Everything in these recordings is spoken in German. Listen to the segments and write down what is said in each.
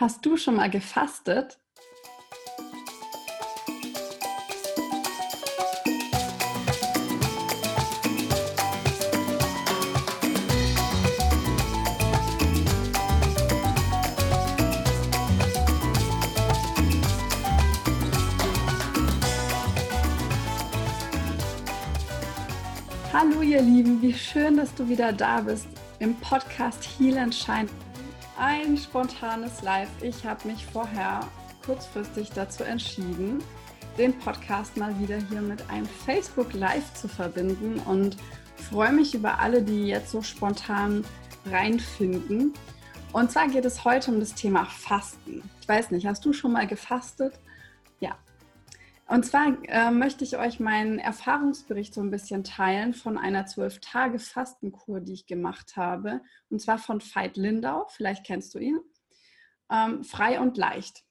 Hast du schon mal gefastet? Hallo ihr Lieben, wie schön, dass du wieder da bist im Podcast Heal and Shine ein spontanes Live. Ich habe mich vorher kurzfristig dazu entschieden, den Podcast mal wieder hier mit einem Facebook Live zu verbinden und freue mich über alle, die jetzt so spontan reinfinden. Und zwar geht es heute um das Thema Fasten. Ich weiß nicht, hast du schon mal gefastet? Und zwar äh, möchte ich euch meinen Erfahrungsbericht so ein bisschen teilen von einer zwölf Tage Fastenkur, die ich gemacht habe. Und zwar von Veit Lindau, vielleicht kennst du ihn. Ähm, frei und leicht.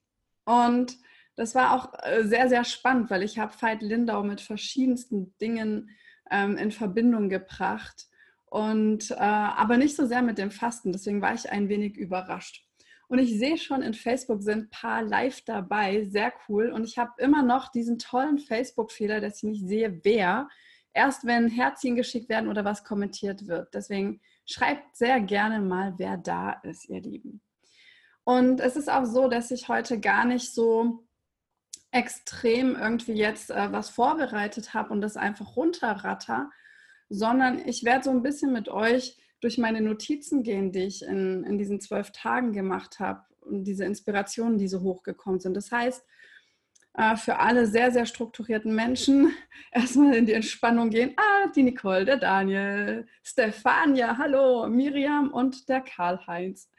Und das war auch äh, sehr, sehr spannend, weil ich habe Veit Lindau mit verschiedensten Dingen ähm, in Verbindung gebracht. Und äh, aber nicht so sehr mit dem Fasten. Deswegen war ich ein wenig überrascht. Und ich sehe schon, in Facebook sind ein paar live dabei. Sehr cool. Und ich habe immer noch diesen tollen Facebook-Fehler, dass ich nicht sehe, wer. Erst wenn Herzchen geschickt werden oder was kommentiert wird. Deswegen schreibt sehr gerne mal, wer da ist, ihr Lieben. Und es ist auch so, dass ich heute gar nicht so extrem irgendwie jetzt äh, was vorbereitet habe und das einfach runterratter, sondern ich werde so ein bisschen mit euch durch meine Notizen gehen, die ich in, in diesen zwölf Tagen gemacht habe und diese Inspirationen, die so hochgekommen sind. Das heißt, äh, für alle sehr, sehr strukturierten Menschen erstmal in die Entspannung gehen. Ah, die Nicole, der Daniel, Stefania, hallo, Miriam und der Karl-Heinz.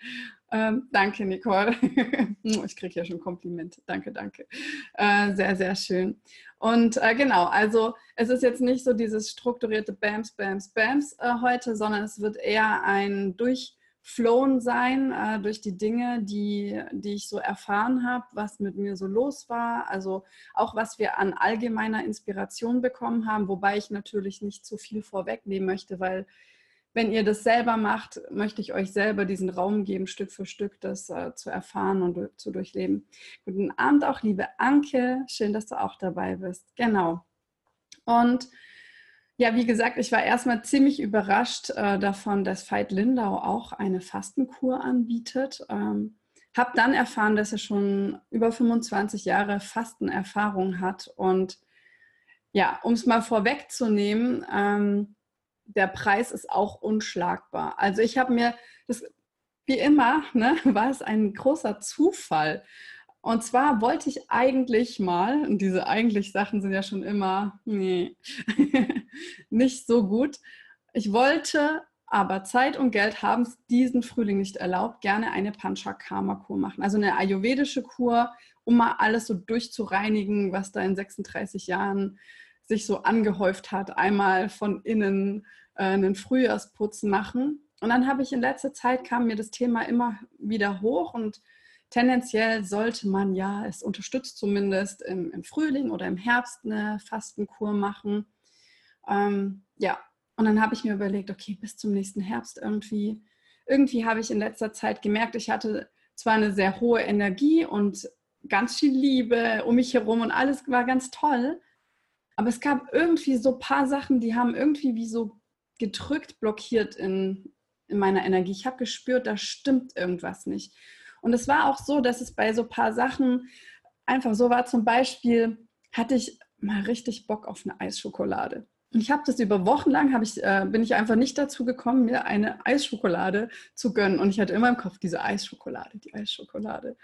Ähm, danke, Nicole. ich kriege ja schon Komplimente. Danke, danke. Äh, sehr, sehr schön. Und äh, genau, also es ist jetzt nicht so dieses strukturierte Bams, Bams, Bams äh, heute, sondern es wird eher ein Durchflown sein äh, durch die Dinge, die, die ich so erfahren habe, was mit mir so los war. Also auch was wir an allgemeiner Inspiration bekommen haben, wobei ich natürlich nicht zu viel vorwegnehmen möchte, weil wenn ihr das selber macht, möchte ich euch selber diesen Raum geben, Stück für Stück das äh, zu erfahren und zu durchleben. Guten Abend auch, liebe Anke. Schön, dass du auch dabei bist. Genau. Und ja, wie gesagt, ich war erstmal ziemlich überrascht äh, davon, dass Veit Lindau auch eine Fastenkur anbietet. Ähm, habe dann erfahren, dass er schon über 25 Jahre Fastenerfahrung hat. Und ja, um es mal vorwegzunehmen, ähm, der Preis ist auch unschlagbar. Also ich habe mir das, wie immer, ne, war es ein großer Zufall. Und zwar wollte ich eigentlich mal, und diese eigentlich Sachen sind ja schon immer nee, nicht so gut, ich wollte aber Zeit und Geld haben es diesen Frühling nicht erlaubt, gerne eine Panchakarma-Kur machen. Also eine ayurvedische Kur, um mal alles so durchzureinigen, was da in 36 Jahren sich so angehäuft hat. Einmal von innen äh, einen Frühjahrsputz machen. Und dann habe ich in letzter Zeit kam mir das Thema immer wieder hoch und tendenziell sollte man ja, es unterstützt zumindest im, im Frühling oder im Herbst eine Fastenkur machen. Ähm, ja, und dann habe ich mir überlegt, okay, bis zum nächsten Herbst irgendwie, irgendwie habe ich in letzter Zeit gemerkt, ich hatte zwar eine sehr hohe Energie und ganz viel Liebe um mich herum und alles war ganz toll, aber es gab irgendwie so ein paar Sachen, die haben irgendwie wie so gedrückt, blockiert in, in meiner Energie. Ich habe gespürt, da stimmt irgendwas nicht. Und es war auch so, dass es bei so ein paar Sachen einfach so war. Zum Beispiel hatte ich mal richtig Bock auf eine Eisschokolade. Und ich habe das über Wochen lang, ich, äh, bin ich einfach nicht dazu gekommen, mir eine Eisschokolade zu gönnen. Und ich hatte immer im Kopf diese Eisschokolade, die Eisschokolade.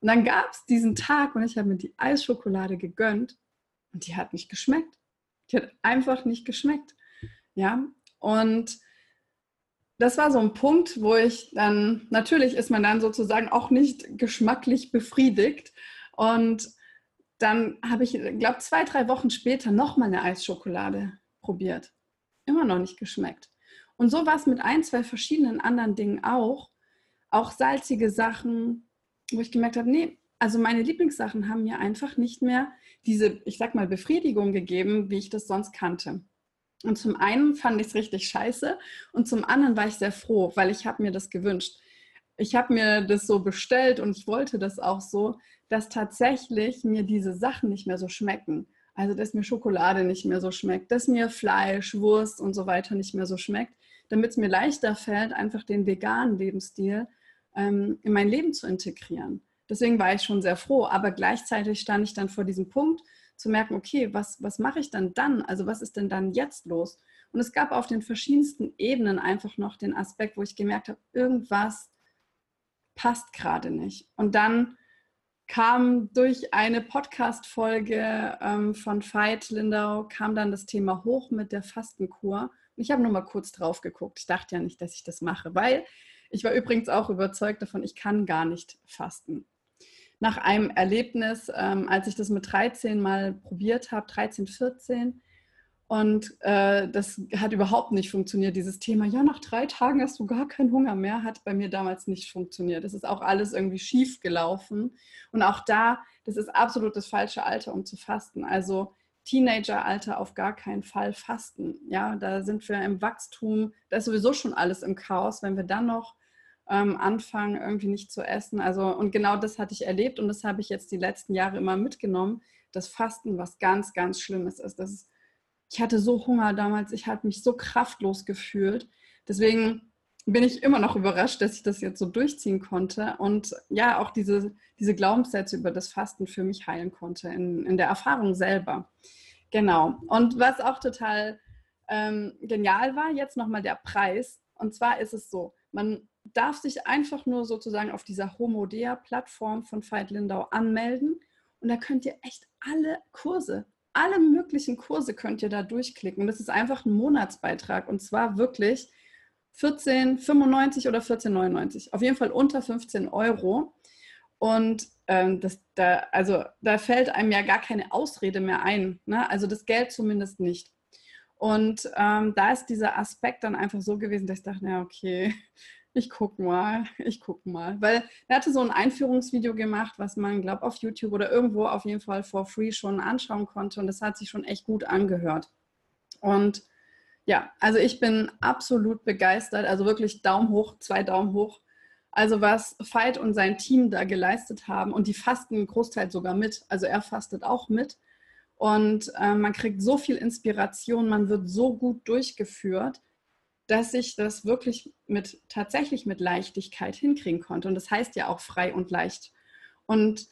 Und dann gab es diesen Tag und ich habe mir die Eisschokolade gegönnt und die hat nicht geschmeckt. Die hat einfach nicht geschmeckt. Ja, und das war so ein Punkt, wo ich dann, natürlich ist man dann sozusagen auch nicht geschmacklich befriedigt. Und dann habe ich, glaube zwei, drei Wochen später nochmal eine Eisschokolade probiert. Immer noch nicht geschmeckt. Und so war es mit ein, zwei verschiedenen anderen Dingen auch. Auch salzige Sachen, wo ich gemerkt habe, nee, also meine Lieblingssachen haben mir einfach nicht mehr diese, ich sag mal, Befriedigung gegeben, wie ich das sonst kannte. Und zum einen fand ich es richtig scheiße und zum anderen war ich sehr froh, weil ich habe mir das gewünscht. ich habe mir das so bestellt und ich wollte das auch so, dass tatsächlich mir diese Sachen nicht mehr so schmecken. Also, dass mir Schokolade nicht mehr so schmeckt, dass mir Fleisch, Wurst und so weiter nicht mehr so schmeckt, damit es mir leichter fällt, einfach den veganen Lebensstil ähm, in mein Leben zu integrieren. Deswegen war ich schon sehr froh, aber gleichzeitig stand ich dann vor diesem Punkt, zu merken, okay, was, was mache ich dann dann? Also was ist denn dann jetzt los? Und es gab auf den verschiedensten Ebenen einfach noch den Aspekt, wo ich gemerkt habe, irgendwas passt gerade nicht. Und dann kam durch eine Podcast-Folge ähm, von Veit Lindau, kam dann das Thema hoch mit der Fastenkur. Und ich habe nur mal kurz drauf geguckt. Ich dachte ja nicht, dass ich das mache, weil ich war übrigens auch überzeugt davon, ich kann gar nicht fasten. Nach einem Erlebnis, ähm, als ich das mit 13 mal probiert habe, 13, 14, und äh, das hat überhaupt nicht funktioniert. Dieses Thema, ja, nach drei Tagen hast du gar keinen Hunger mehr, hat bei mir damals nicht funktioniert. Das ist auch alles irgendwie schief gelaufen. Und auch da, das ist absolut das falsche Alter, um zu fasten. Also Teenageralter auf gar keinen Fall fasten. Ja, da sind wir im Wachstum, da ist sowieso schon alles im Chaos. Wenn wir dann noch ähm, anfangen, irgendwie nicht zu essen. Also, und genau das hatte ich erlebt und das habe ich jetzt die letzten Jahre immer mitgenommen, dass Fasten was ganz, ganz Schlimmes ist. Das ist ich hatte so Hunger damals, ich habe mich so kraftlos gefühlt. Deswegen bin ich immer noch überrascht, dass ich das jetzt so durchziehen konnte und ja, auch diese, diese Glaubenssätze über das Fasten für mich heilen konnte, in, in der Erfahrung selber. Genau. Und was auch total ähm, genial war, jetzt nochmal der Preis. Und zwar ist es so, man darf sich einfach nur sozusagen auf dieser Homodea-Plattform von Veit Lindau anmelden und da könnt ihr echt alle Kurse alle möglichen Kurse könnt ihr da durchklicken. Das ist einfach ein Monatsbeitrag und zwar wirklich 14,95 oder 14,99. Auf jeden Fall unter 15 Euro. Und ähm, das, da, also, da fällt einem ja gar keine Ausrede mehr ein. Ne? Also das Geld zumindest nicht. Und ähm, da ist dieser Aspekt dann einfach so gewesen, dass ich dachte, na okay, ich guck mal, ich guck mal. Weil er hatte so ein Einführungsvideo gemacht, was man, glaube auf YouTube oder irgendwo auf jeden Fall for free schon anschauen konnte. Und das hat sich schon echt gut angehört. Und ja, also ich bin absolut begeistert. Also wirklich Daumen hoch, zwei Daumen hoch. Also was Veit und sein Team da geleistet haben und die fasten einen Großteil sogar mit. Also er fastet auch mit. Und äh, man kriegt so viel Inspiration, man wird so gut durchgeführt dass ich das wirklich mit tatsächlich mit Leichtigkeit hinkriegen konnte. Und das heißt ja auch frei und leicht. Und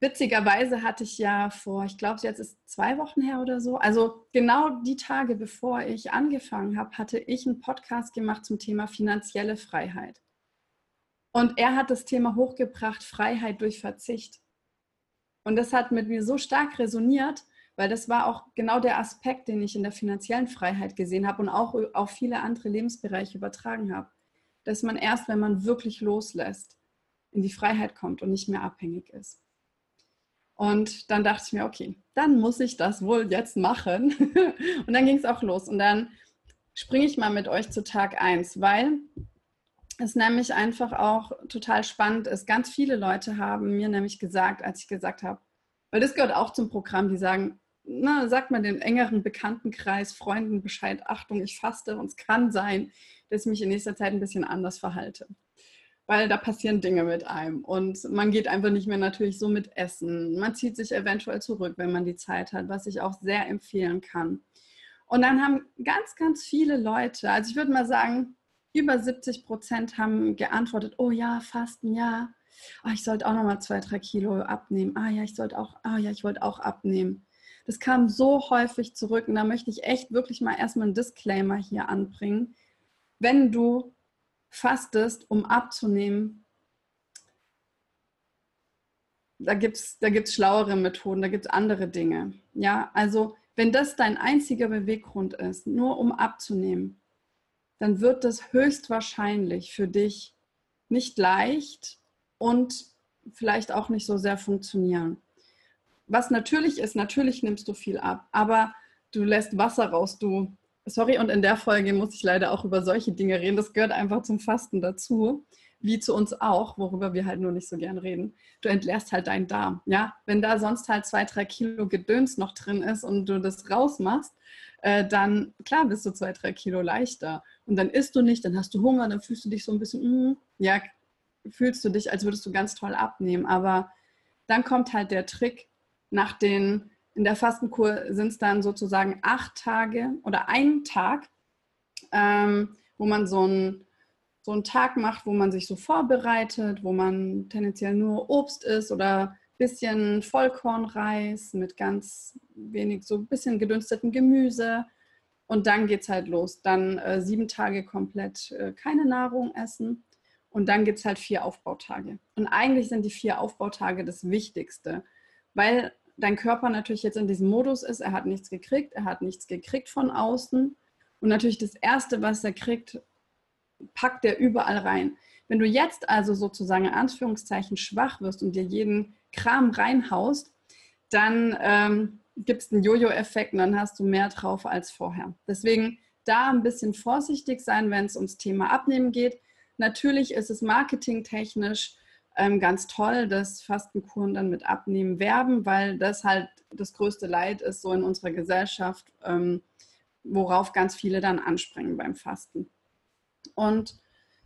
witzigerweise hatte ich ja vor, ich glaube, jetzt ist zwei Wochen her oder so, also genau die Tage, bevor ich angefangen habe, hatte ich einen Podcast gemacht zum Thema finanzielle Freiheit. Und er hat das Thema hochgebracht, Freiheit durch Verzicht. Und das hat mit mir so stark resoniert, weil das war auch genau der Aspekt, den ich in der finanziellen Freiheit gesehen habe und auch auf viele andere Lebensbereiche übertragen habe. Dass man erst, wenn man wirklich loslässt, in die Freiheit kommt und nicht mehr abhängig ist. Und dann dachte ich mir, okay, dann muss ich das wohl jetzt machen. und dann ging es auch los. Und dann springe ich mal mit euch zu Tag 1, weil es nämlich einfach auch total spannend ist. Ganz viele Leute haben mir nämlich gesagt, als ich gesagt habe, weil das gehört auch zum Programm, die sagen, na, sagt man dem engeren Bekanntenkreis, Freunden Bescheid, Achtung, ich faste und es kann sein, dass ich mich in nächster Zeit ein bisschen anders verhalte. Weil da passieren Dinge mit einem und man geht einfach nicht mehr natürlich so mit Essen. Man zieht sich eventuell zurück, wenn man die Zeit hat, was ich auch sehr empfehlen kann. Und dann haben ganz, ganz viele Leute, also ich würde mal sagen, über 70 Prozent haben geantwortet, oh ja, Fasten, ja. Oh, ich sollte auch noch mal zwei, drei Kilo abnehmen. Ah ja, ich sollte auch, ah ja, ich wollte auch abnehmen. Das kam so häufig zurück und da möchte ich echt wirklich mal erstmal einen Disclaimer hier anbringen. Wenn du fastest, um abzunehmen, da gibt es da gibt's schlauere Methoden, da gibt es andere Dinge. Ja, also wenn das dein einziger Beweggrund ist, nur um abzunehmen, dann wird das höchstwahrscheinlich für dich nicht leicht und vielleicht auch nicht so sehr funktionieren was natürlich ist, natürlich nimmst du viel ab, aber du lässt Wasser raus, du, sorry, und in der Folge muss ich leider auch über solche Dinge reden, das gehört einfach zum Fasten dazu, wie zu uns auch, worüber wir halt nur nicht so gern reden. Du entleerst halt deinen Darm, ja, wenn da sonst halt zwei, drei Kilo Gedöns noch drin ist und du das rausmachst, äh, dann klar bist du zwei, drei Kilo leichter. Und dann isst du nicht, dann hast du Hunger, dann fühlst du dich so ein bisschen, mm, ja, fühlst du dich, als würdest du ganz toll abnehmen. Aber dann kommt halt der Trick, nach den, in der Fastenkur sind es dann sozusagen acht Tage oder ein Tag, ähm, wo man so einen, so einen Tag macht, wo man sich so vorbereitet, wo man tendenziell nur Obst isst oder ein bisschen Vollkornreis mit ganz wenig, so ein bisschen gedünstetem Gemüse. Und dann geht es halt los. Dann äh, sieben Tage komplett äh, keine Nahrung essen. Und dann gibt es halt vier Aufbautage. Und eigentlich sind die vier Aufbautage das Wichtigste, weil dein Körper natürlich jetzt in diesem Modus ist, er hat nichts gekriegt, er hat nichts gekriegt von außen. Und natürlich das Erste, was er kriegt, packt er überall rein. Wenn du jetzt also sozusagen in Anführungszeichen schwach wirst und dir jeden Kram reinhaust, dann ähm, gibt es einen Jojo-Effekt und dann hast du mehr drauf als vorher. Deswegen da ein bisschen vorsichtig sein, wenn es ums Thema Abnehmen geht. Natürlich ist es marketingtechnisch ähm, ganz toll, dass Fastenkuren dann mit Abnehmen werben, weil das halt das größte Leid ist so in unserer Gesellschaft, ähm, worauf ganz viele dann anspringen beim Fasten. Und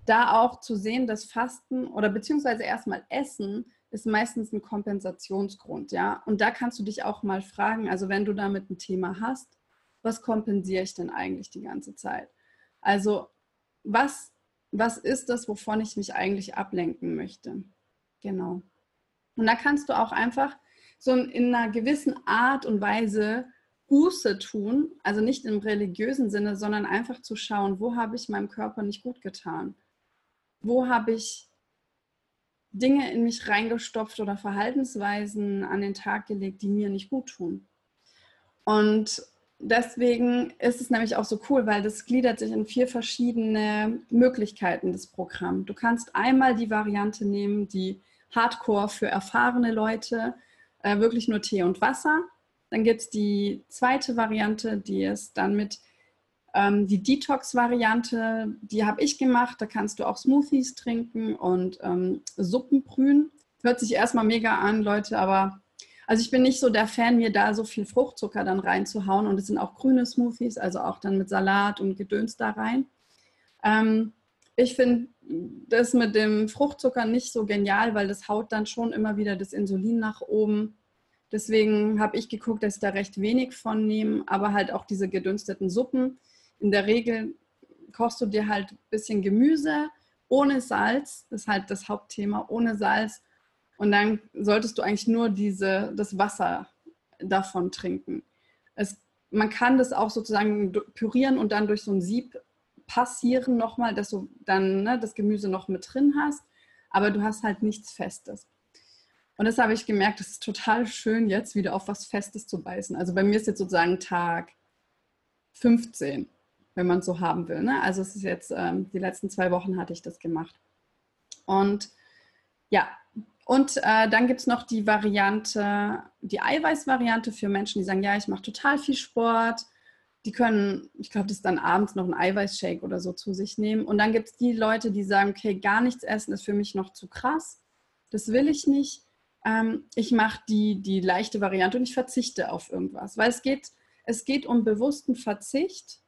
da auch zu sehen, dass Fasten oder beziehungsweise erstmal Essen ist meistens ein Kompensationsgrund, ja. Und da kannst du dich auch mal fragen, also wenn du damit ein Thema hast, was kompensiere ich denn eigentlich die ganze Zeit? Also was, was ist das, wovon ich mich eigentlich ablenken möchte? Genau. Und da kannst du auch einfach so in einer gewissen Art und Weise Buße tun, also nicht im religiösen Sinne, sondern einfach zu schauen, wo habe ich meinem Körper nicht gut getan? Wo habe ich Dinge in mich reingestopft oder Verhaltensweisen an den Tag gelegt, die mir nicht gut tun? Und deswegen ist es nämlich auch so cool, weil das gliedert sich in vier verschiedene Möglichkeiten, das Programm. Du kannst einmal die Variante nehmen, die Hardcore für erfahrene Leute, äh, wirklich nur Tee und Wasser. Dann gibt es die zweite Variante, die ist dann mit ähm, die Detox-Variante, die habe ich gemacht. Da kannst du auch Smoothies trinken und ähm, Suppen brühen. Hört sich erstmal mega an, Leute, aber also ich bin nicht so der Fan, mir da so viel Fruchtzucker dann reinzuhauen. Und es sind auch grüne Smoothies, also auch dann mit Salat und Gedöns da rein. Ähm, ich finde das mit dem Fruchtzucker nicht so genial, weil das haut dann schon immer wieder das Insulin nach oben. Deswegen habe ich geguckt, dass ich da recht wenig von nehme, aber halt auch diese gedünsteten Suppen. In der Regel kochst du dir halt ein bisschen Gemüse ohne Salz, das ist halt das Hauptthema, ohne Salz. Und dann solltest du eigentlich nur diese, das Wasser davon trinken. Es, man kann das auch sozusagen pürieren und dann durch so ein Sieb passieren nochmal, dass du dann ne, das Gemüse noch mit drin hast, aber du hast halt nichts Festes. Und das habe ich gemerkt, es ist total schön, jetzt wieder auf was Festes zu beißen. Also bei mir ist jetzt sozusagen Tag 15, wenn man es so haben will. Ne? Also es ist jetzt, ähm, die letzten zwei Wochen hatte ich das gemacht. Und ja, und äh, dann gibt es noch die Variante, die Eiweißvariante für Menschen, die sagen, ja, ich mache total viel Sport. Die können, ich glaube, das ist dann abends noch ein Eiweißshake oder so zu sich nehmen. Und dann gibt es die Leute, die sagen, okay, gar nichts essen ist für mich noch zu krass. Das will ich nicht ähm, ich mache die, die leichte Variante und ich verzichte auf irgendwas. Weil es geht, es geht um bewussten Verzicht,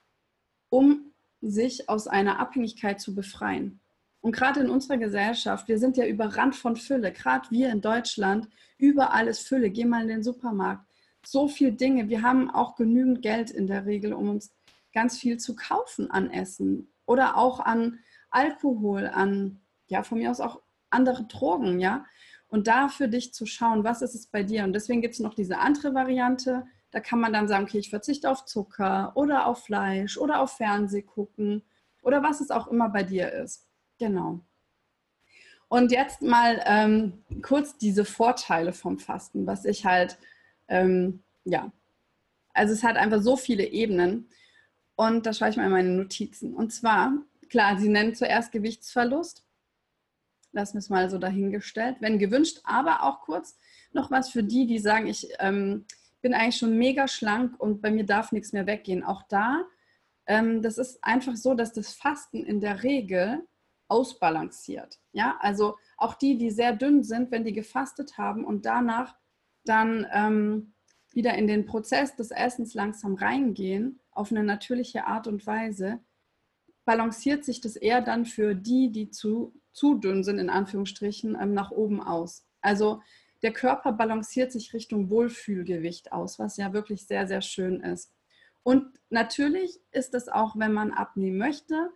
um sich aus einer Abhängigkeit zu befreien. Und gerade in unserer Gesellschaft, wir sind ja überrannt von Fülle, gerade wir in Deutschland, überall ist Fülle. Geh mal in den Supermarkt. So viele Dinge. Wir haben auch genügend Geld in der Regel, um uns ganz viel zu kaufen an Essen oder auch an Alkohol, an, ja, von mir aus auch andere Drogen, ja und da für dich zu schauen, was ist es bei dir. Und deswegen gibt es noch diese andere Variante. Da kann man dann sagen, okay, ich verzichte auf Zucker oder auf Fleisch oder auf Fernseh gucken oder was es auch immer bei dir ist. Genau. Und jetzt mal ähm, kurz diese Vorteile vom Fasten, was ich halt, ähm, ja, also es hat einfach so viele Ebenen. Und da schaue ich mal in meine Notizen. Und zwar, klar, sie nennen zuerst Gewichtsverlust lassen wir es mal so dahingestellt, wenn gewünscht, aber auch kurz noch was für die, die sagen, ich ähm, bin eigentlich schon mega schlank und bei mir darf nichts mehr weggehen. Auch da, ähm, das ist einfach so, dass das Fasten in der Regel ausbalanciert. Ja, also auch die, die sehr dünn sind, wenn die gefastet haben und danach dann ähm, wieder in den Prozess des Essens langsam reingehen, auf eine natürliche Art und Weise, balanciert sich das eher dann für die, die zu, zu dünn sind, in Anführungsstrichen, ähm, nach oben aus. Also der Körper balanciert sich Richtung Wohlfühlgewicht aus, was ja wirklich sehr, sehr schön ist. Und natürlich ist es auch, wenn man abnehmen möchte,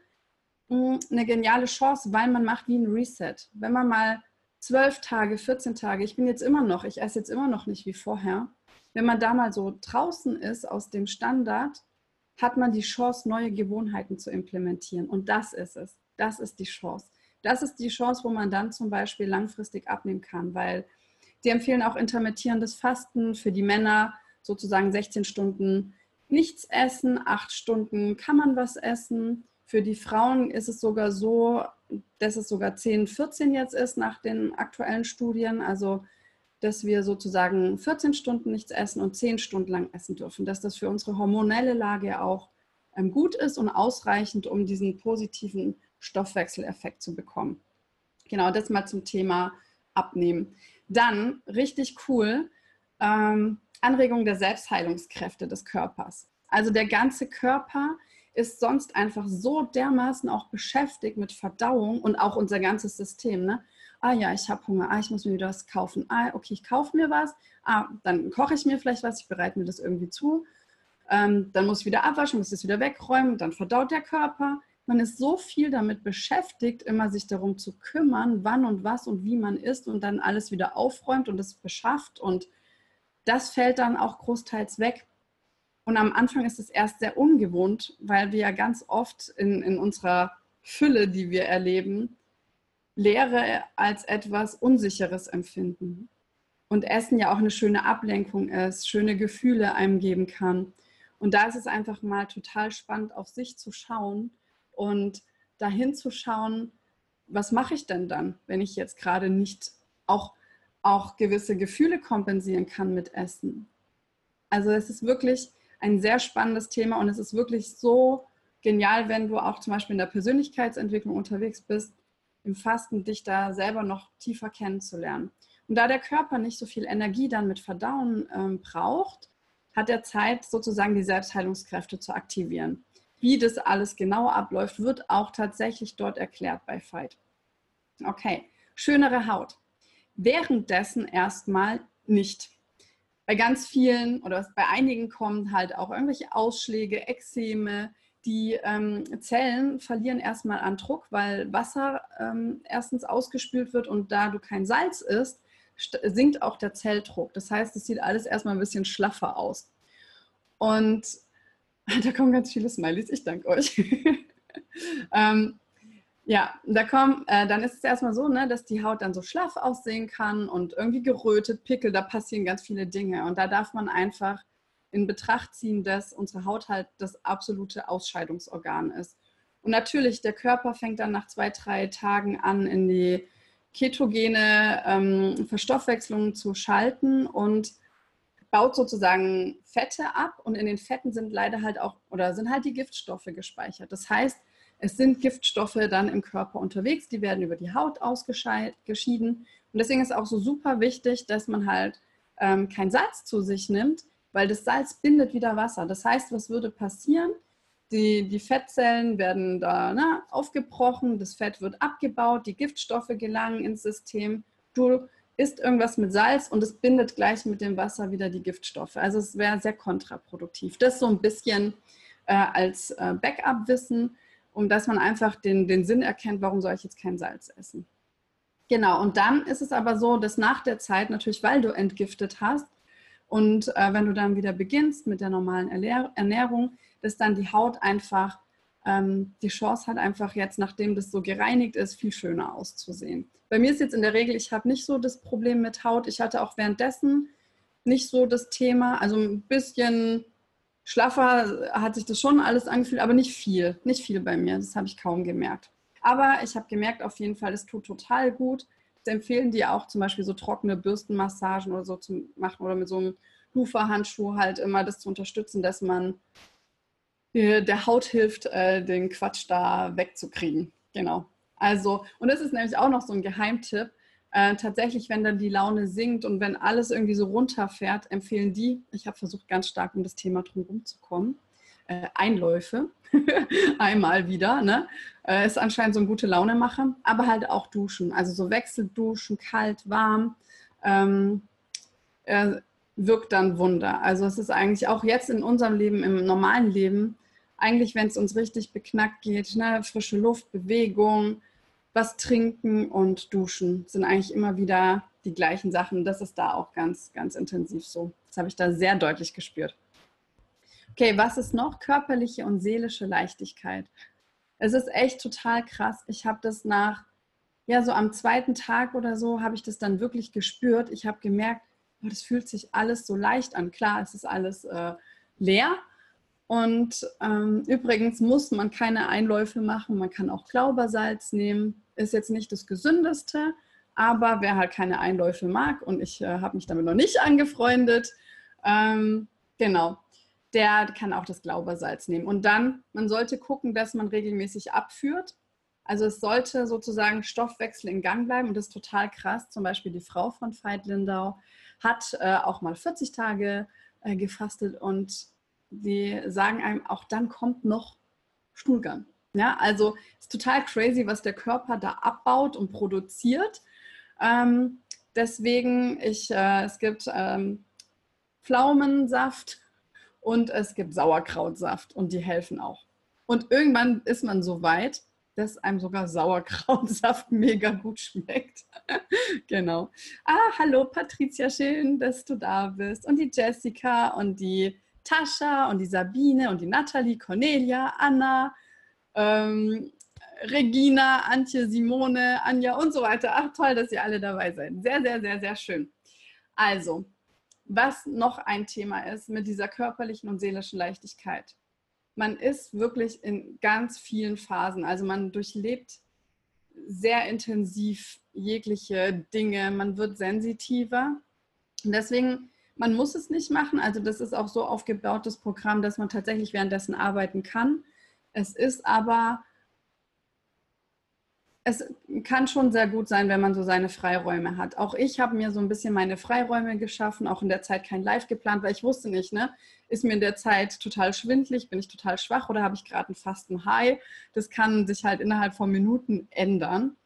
mm, eine geniale Chance, weil man macht wie ein Reset. Wenn man mal zwölf Tage, 14 Tage, ich bin jetzt immer noch, ich esse jetzt immer noch nicht wie vorher, wenn man da mal so draußen ist aus dem Standard, hat man die Chance, neue Gewohnheiten zu implementieren. Und das ist es. Das ist die Chance. Das ist die Chance, wo man dann zum Beispiel langfristig abnehmen kann, weil die empfehlen auch intermittierendes Fasten für die Männer, sozusagen 16 Stunden nichts essen, 8 Stunden kann man was essen. Für die Frauen ist es sogar so, dass es sogar 10, 14 jetzt ist nach den aktuellen Studien. Also dass wir sozusagen 14 Stunden nichts essen und 10 Stunden lang essen dürfen, dass das für unsere hormonelle Lage auch ähm, gut ist und ausreichend, um diesen positiven Stoffwechseleffekt zu bekommen. Genau, das mal zum Thema Abnehmen. Dann, richtig cool, ähm, Anregung der Selbstheilungskräfte des Körpers. Also der ganze Körper ist sonst einfach so dermaßen auch beschäftigt mit Verdauung und auch unser ganzes System. Ne? ah ja, ich habe Hunger, ah, ich muss mir wieder was kaufen, ah, okay, ich kaufe mir was, ah, dann koche ich mir vielleicht was, ich bereite mir das irgendwie zu, ähm, dann muss ich wieder abwaschen, muss es wieder wegräumen, dann verdaut der Körper. Man ist so viel damit beschäftigt, immer sich darum zu kümmern, wann und was und wie man isst und dann alles wieder aufräumt und es beschafft und das fällt dann auch großteils weg. Und am Anfang ist es erst sehr ungewohnt, weil wir ja ganz oft in, in unserer Fülle, die wir erleben, Leere als etwas Unsicheres empfinden. Und Essen ja auch eine schöne Ablenkung ist, schöne Gefühle einem geben kann. Und da ist es einfach mal total spannend, auf sich zu schauen und dahin zu schauen, was mache ich denn dann, wenn ich jetzt gerade nicht auch, auch gewisse Gefühle kompensieren kann mit Essen. Also es ist wirklich ein sehr spannendes Thema und es ist wirklich so genial, wenn du auch zum Beispiel in der Persönlichkeitsentwicklung unterwegs bist, im Fasten dich da selber noch tiefer kennenzulernen. Und da der Körper nicht so viel Energie dann mit Verdauen ähm, braucht, hat er Zeit, sozusagen die Selbstheilungskräfte zu aktivieren. Wie das alles genau abläuft, wird auch tatsächlich dort erklärt bei Fight. Okay, schönere Haut. Währenddessen erstmal nicht. Bei ganz vielen oder bei einigen kommen halt auch irgendwelche Ausschläge, Ekzeme, die ähm, Zellen verlieren erstmal an Druck, weil Wasser ähm, erstens ausgespült wird und da du kein Salz isst, sinkt auch der Zelldruck. Das heißt, es sieht alles erstmal ein bisschen schlaffer aus. Und da kommen ganz viele Smileys, ich danke euch. ähm, ja, da kommen, äh, dann ist es erstmal so, ne, dass die Haut dann so schlaff aussehen kann und irgendwie gerötet, Pickel, da passieren ganz viele Dinge. Und da darf man einfach in Betracht ziehen, dass unsere Haut halt das absolute Ausscheidungsorgan ist. Und natürlich, der Körper fängt dann nach zwei, drei Tagen an, in die ketogene ähm, Verstoffwechslung zu schalten und baut sozusagen Fette ab. Und in den Fetten sind leider halt auch, oder sind halt die Giftstoffe gespeichert. Das heißt, es sind Giftstoffe dann im Körper unterwegs, die werden über die Haut ausgeschieden. Und deswegen ist auch so super wichtig, dass man halt ähm, kein Salz zu sich nimmt, weil das Salz bindet wieder Wasser. Das heißt, was würde passieren? Die, die Fettzellen werden da ne, aufgebrochen, das Fett wird abgebaut, die Giftstoffe gelangen ins System. Du isst irgendwas mit Salz und es bindet gleich mit dem Wasser wieder die Giftstoffe. Also es wäre sehr kontraproduktiv. Das so ein bisschen äh, als äh, Backup-Wissen, um dass man einfach den, den Sinn erkennt, warum soll ich jetzt kein Salz essen. Genau, und dann ist es aber so, dass nach der Zeit, natürlich weil du entgiftet hast, und äh, wenn du dann wieder beginnst mit der normalen Ernährung, dass dann die Haut einfach ähm, die Chance hat, einfach jetzt, nachdem das so gereinigt ist, viel schöner auszusehen. Bei mir ist jetzt in der Regel, ich habe nicht so das Problem mit Haut. Ich hatte auch währenddessen nicht so das Thema. Also ein bisschen schlaffer hat sich das schon alles angefühlt, aber nicht viel. Nicht viel bei mir. Das habe ich kaum gemerkt. Aber ich habe gemerkt auf jeden Fall, es tut total gut, empfehlen die auch zum Beispiel so trockene Bürstenmassagen oder so zu machen oder mit so einem Lufa-Handschuh halt immer das zu unterstützen, dass man äh, der Haut hilft, äh, den Quatsch da wegzukriegen. Genau. Also, und das ist nämlich auch noch so ein Geheimtipp. Äh, tatsächlich, wenn dann die Laune sinkt und wenn alles irgendwie so runterfährt, empfehlen die, ich habe versucht ganz stark um das Thema drumherum zu kommen, äh, Einläufe, einmal wieder, ne? Äh, ist anscheinend so ein gute Laune machen, aber halt auch duschen, also so Wechselduschen, kalt, warm, ähm, äh, wirkt dann Wunder. Also es ist eigentlich auch jetzt in unserem Leben, im normalen Leben, eigentlich, wenn es uns richtig beknackt geht, ne? frische Luft, Bewegung, was trinken und duschen sind eigentlich immer wieder die gleichen Sachen. Das ist da auch ganz, ganz intensiv so. Das habe ich da sehr deutlich gespürt. Okay, was ist noch? Körperliche und seelische Leichtigkeit. Es ist echt total krass. Ich habe das nach, ja, so am zweiten Tag oder so, habe ich das dann wirklich gespürt. Ich habe gemerkt, oh, das fühlt sich alles so leicht an. Klar, es ist alles äh, leer, und ähm, übrigens muss man keine Einläufe machen. Man kann auch Glaubersalz nehmen. Ist jetzt nicht das gesündeste, aber wer halt keine Einläufe mag und ich äh, habe mich damit noch nicht angefreundet, ähm, genau, der kann auch das Glaubersalz nehmen. Und dann, man sollte gucken, dass man regelmäßig abführt. Also es sollte sozusagen Stoffwechsel in Gang bleiben und das ist total krass. Zum Beispiel die Frau von Veit Lindau hat äh, auch mal 40 Tage äh, gefastet und die sagen einem, auch dann kommt noch Stuhlgang. Ja, also ist total crazy, was der Körper da abbaut und produziert. Ähm, deswegen, ich, äh, es gibt ähm, Pflaumensaft und es gibt Sauerkrautsaft und die helfen auch. Und irgendwann ist man so weit, dass einem sogar Sauerkrautsaft mega gut schmeckt. genau. Ah, hallo Patricia, schön, dass du da bist. Und die Jessica und die Tascha und die Sabine und die Nathalie, Cornelia, Anna, ähm, Regina, Antje, Simone, Anja und so weiter. Ach toll, dass ihr alle dabei seid. Sehr, sehr, sehr, sehr schön. Also, was noch ein Thema ist mit dieser körperlichen und seelischen Leichtigkeit. Man ist wirklich in ganz vielen Phasen. Also man durchlebt sehr intensiv jegliche Dinge. Man wird sensitiver. Und deswegen man muss es nicht machen. Also das ist auch so aufgebaut, das Programm, dass man tatsächlich währenddessen arbeiten kann. Es ist aber, es kann schon sehr gut sein, wenn man so seine Freiräume hat. Auch ich habe mir so ein bisschen meine Freiräume geschaffen, auch in der Zeit kein Live geplant, weil ich wusste nicht, ne, ist mir in der Zeit total schwindlig, bin ich total schwach oder habe ich gerade einen fasten High? Das kann sich halt innerhalb von Minuten ändern.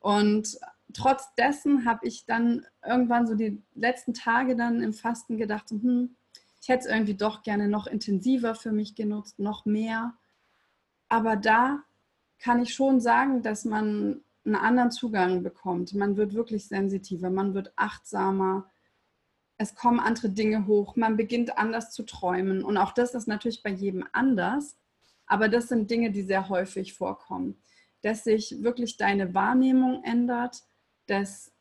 Und trotz dessen habe ich dann irgendwann so die letzten Tage dann im Fasten gedacht, hm, ich hätte es irgendwie doch gerne noch intensiver für mich genutzt, noch mehr. Aber da kann ich schon sagen, dass man einen anderen Zugang bekommt. Man wird wirklich sensitiver, man wird achtsamer. Es kommen andere Dinge hoch, man beginnt anders zu träumen. Und auch das ist natürlich bei jedem anders. Aber das sind Dinge, die sehr häufig vorkommen. Dass sich wirklich deine Wahrnehmung ändert, dass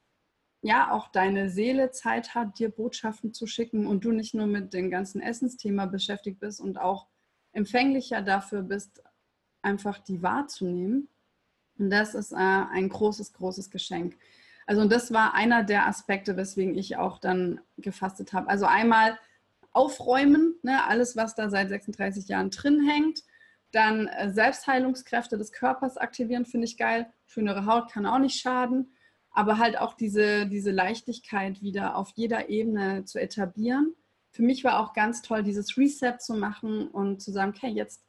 ja auch deine Seele Zeit hat, dir Botschaften zu schicken und du nicht nur mit dem ganzen Essensthema beschäftigt bist und auch empfänglicher dafür bist, einfach die wahrzunehmen. Und das ist äh, ein großes, großes Geschenk. Also und das war einer der Aspekte, weswegen ich auch dann gefastet habe. Also einmal aufräumen, ne, alles, was da seit 36 Jahren drin hängt. Dann äh, Selbstheilungskräfte des Körpers aktivieren, finde ich geil. Schönere Haut kann auch nicht schaden aber halt auch diese, diese Leichtigkeit wieder auf jeder Ebene zu etablieren. Für mich war auch ganz toll, dieses Reset zu machen und zu sagen, okay, jetzt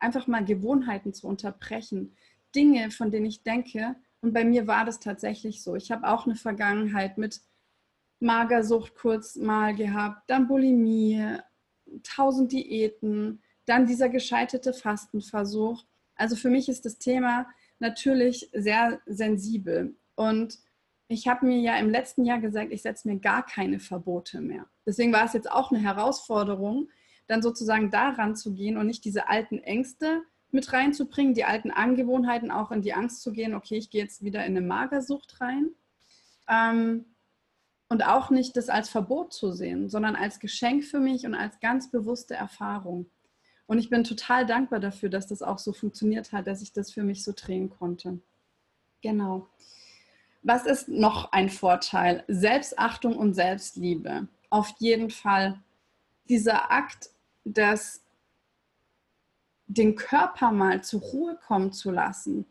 einfach mal Gewohnheiten zu unterbrechen. Dinge, von denen ich denke, und bei mir war das tatsächlich so. Ich habe auch eine Vergangenheit mit Magersucht kurz mal gehabt, dann Bulimie, tausend Diäten, dann dieser gescheiterte Fastenversuch. Also für mich ist das Thema natürlich sehr sensibel. Und ich habe mir ja im letzten Jahr gesagt, ich setze mir gar keine Verbote mehr. Deswegen war es jetzt auch eine Herausforderung, dann sozusagen daran zu gehen und nicht diese alten Ängste mit reinzubringen, die alten Angewohnheiten auch in die Angst zu gehen, okay, ich gehe jetzt wieder in eine Magersucht rein. Ähm, und auch nicht das als Verbot zu sehen, sondern als Geschenk für mich und als ganz bewusste Erfahrung. Und ich bin total dankbar dafür, dass das auch so funktioniert hat, dass ich das für mich so drehen konnte. Genau. Was ist noch ein Vorteil? Selbstachtung und Selbstliebe. Auf jeden Fall dieser Akt, dass den Körper mal zur Ruhe kommen zu lassen,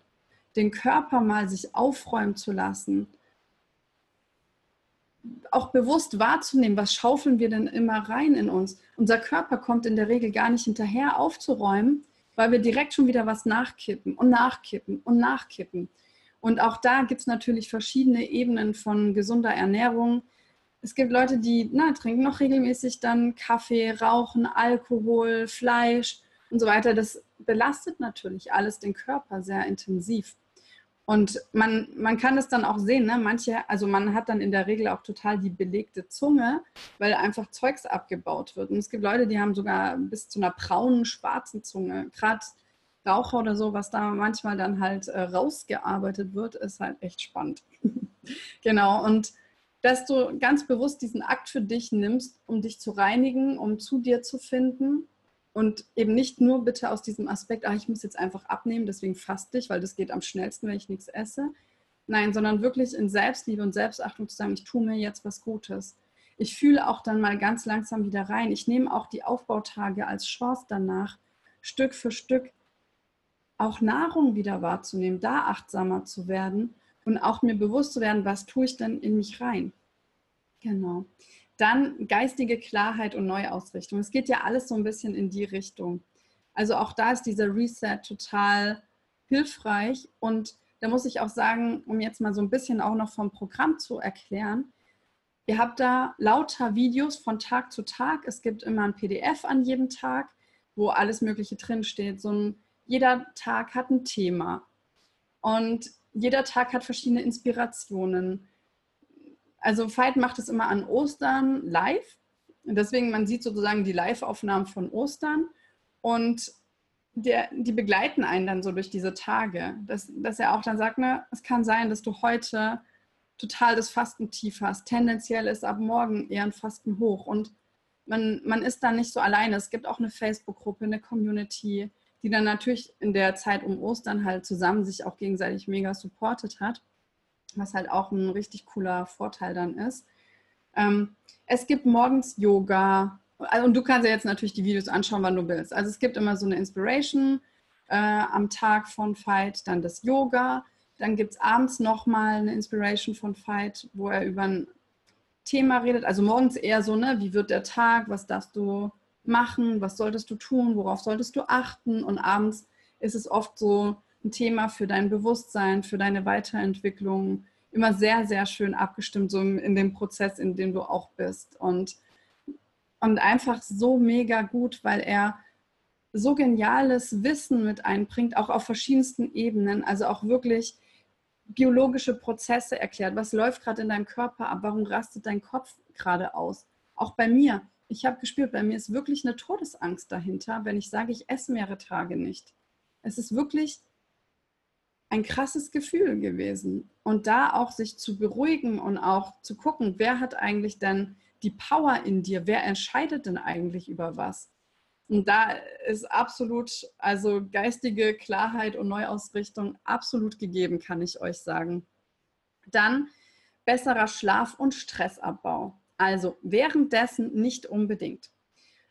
den Körper mal sich aufräumen zu lassen, auch bewusst wahrzunehmen, was schaufeln wir denn immer rein in uns. Unser Körper kommt in der Regel gar nicht hinterher aufzuräumen, weil wir direkt schon wieder was nachkippen und nachkippen und nachkippen. Und auch da gibt es natürlich verschiedene Ebenen von gesunder Ernährung. Es gibt Leute, die na, trinken noch regelmäßig dann Kaffee, rauchen, Alkohol, Fleisch und so weiter. Das belastet natürlich alles den Körper sehr intensiv. Und man, man kann es dann auch sehen, ne? manche, also man hat dann in der Regel auch total die belegte Zunge, weil einfach Zeugs abgebaut wird. Und es gibt Leute, die haben sogar bis zu einer braunen, schwarzen Zunge. Gerade Raucher oder so, was da manchmal dann halt äh, rausgearbeitet wird, ist halt echt spannend. genau. Und dass du ganz bewusst diesen Akt für dich nimmst, um dich zu reinigen, um zu dir zu finden und eben nicht nur bitte aus diesem Aspekt, ah, ich muss jetzt einfach abnehmen, deswegen faste ich, weil das geht am schnellsten, wenn ich nichts esse. Nein, sondern wirklich in Selbstliebe und Selbstachtung zu sagen, ich tue mir jetzt was Gutes. Ich fühle auch dann mal ganz langsam wieder rein. Ich nehme auch die Aufbautage als Chance danach, Stück für Stück auch Nahrung wieder wahrzunehmen, da achtsamer zu werden und auch mir bewusst zu werden, was tue ich denn in mich rein. Genau. Dann geistige Klarheit und Neuausrichtung. Es geht ja alles so ein bisschen in die Richtung. Also auch da ist dieser Reset total hilfreich. Und da muss ich auch sagen, um jetzt mal so ein bisschen auch noch vom Programm zu erklären, ihr habt da lauter Videos von Tag zu Tag. Es gibt immer ein PDF an jedem Tag, wo alles Mögliche drinsteht. So ein, jeder Tag hat ein Thema. Und jeder Tag hat verschiedene Inspirationen also Veit macht es immer an Ostern live. Und deswegen, man sieht sozusagen die Live-Aufnahmen von Ostern und der, die begleiten einen dann so durch diese Tage. Dass, dass er auch dann sagt, ne, es kann sein, dass du heute total das Fastentief hast. Tendenziell ist ab morgen eher ein Fasten hoch. Und man, man ist dann nicht so alleine. Es gibt auch eine Facebook-Gruppe, eine Community, die dann natürlich in der Zeit um Ostern halt zusammen sich auch gegenseitig mega supportet hat was halt auch ein richtig cooler Vorteil dann ist. Ähm, es gibt morgens Yoga. Also, und du kannst ja jetzt natürlich die Videos anschauen, wann du willst. Also es gibt immer so eine Inspiration äh, am Tag von Fight, dann das Yoga. Dann gibt es abends nochmal eine Inspiration von Fight, wo er über ein Thema redet. Also morgens eher so, ne, wie wird der Tag, was darfst du machen, was solltest du tun, worauf solltest du achten. Und abends ist es oft so, ein Thema für dein Bewusstsein, für deine Weiterentwicklung. Immer sehr, sehr schön abgestimmt, so in dem Prozess, in dem du auch bist. Und, und einfach so mega gut, weil er so geniales Wissen mit einbringt, auch auf verschiedensten Ebenen, also auch wirklich biologische Prozesse erklärt. Was läuft gerade in deinem Körper ab? Warum rastet dein Kopf gerade aus? Auch bei mir. Ich habe gespürt, bei mir ist wirklich eine Todesangst dahinter, wenn ich sage, ich esse mehrere Tage nicht. Es ist wirklich ein krasses Gefühl gewesen. Und da auch sich zu beruhigen und auch zu gucken, wer hat eigentlich dann die Power in dir? Wer entscheidet denn eigentlich über was? Und da ist absolut, also geistige Klarheit und Neuausrichtung absolut gegeben, kann ich euch sagen. Dann besserer Schlaf und Stressabbau. Also währenddessen nicht unbedingt.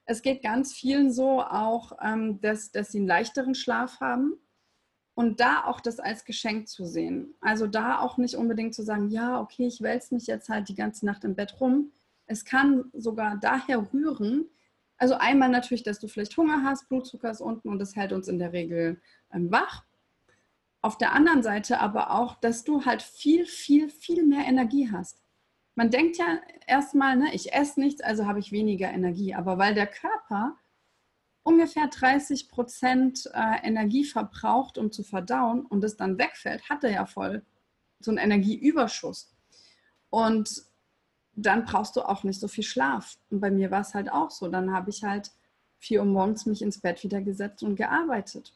Es geht ganz vielen so auch, ähm, dass, dass sie einen leichteren Schlaf haben und da auch das als Geschenk zu sehen. Also da auch nicht unbedingt zu sagen, ja, okay, ich wälze mich jetzt halt die ganze Nacht im Bett rum. Es kann sogar daher rühren, also einmal natürlich, dass du vielleicht Hunger hast, Blutzucker ist unten und das hält uns in der Regel ähm, wach. Auf der anderen Seite aber auch, dass du halt viel, viel, viel mehr Energie hast. Man denkt ja erstmal, ne, ich esse nichts, also habe ich weniger Energie. Aber weil der Körper ungefähr 30 Prozent äh, Energie verbraucht, um zu verdauen und es dann wegfällt, hat er ja voll so einen Energieüberschuss. Und dann brauchst du auch nicht so viel Schlaf. Und bei mir war es halt auch so. Dann habe ich halt vier Uhr morgens mich ins Bett wieder gesetzt und gearbeitet.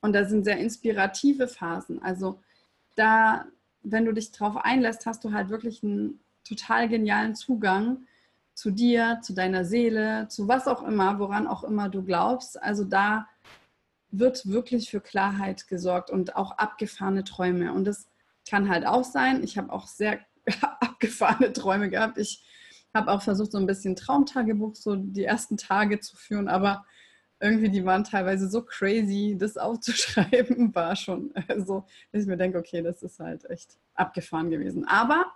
Und da sind sehr inspirative Phasen. Also da, wenn du dich drauf einlässt, hast du halt wirklich einen total genialen Zugang zu dir, zu deiner Seele, zu was auch immer, woran auch immer du glaubst. Also da wird wirklich für Klarheit gesorgt und auch abgefahrene Träume. Und das kann halt auch sein. Ich habe auch sehr abgefahrene Träume gehabt. Ich habe auch versucht, so ein bisschen Traumtagebuch, so die ersten Tage zu führen, aber irgendwie, die waren teilweise so crazy, das aufzuschreiben, war schon so, dass ich mir denke, okay, das ist halt echt abgefahren gewesen. Aber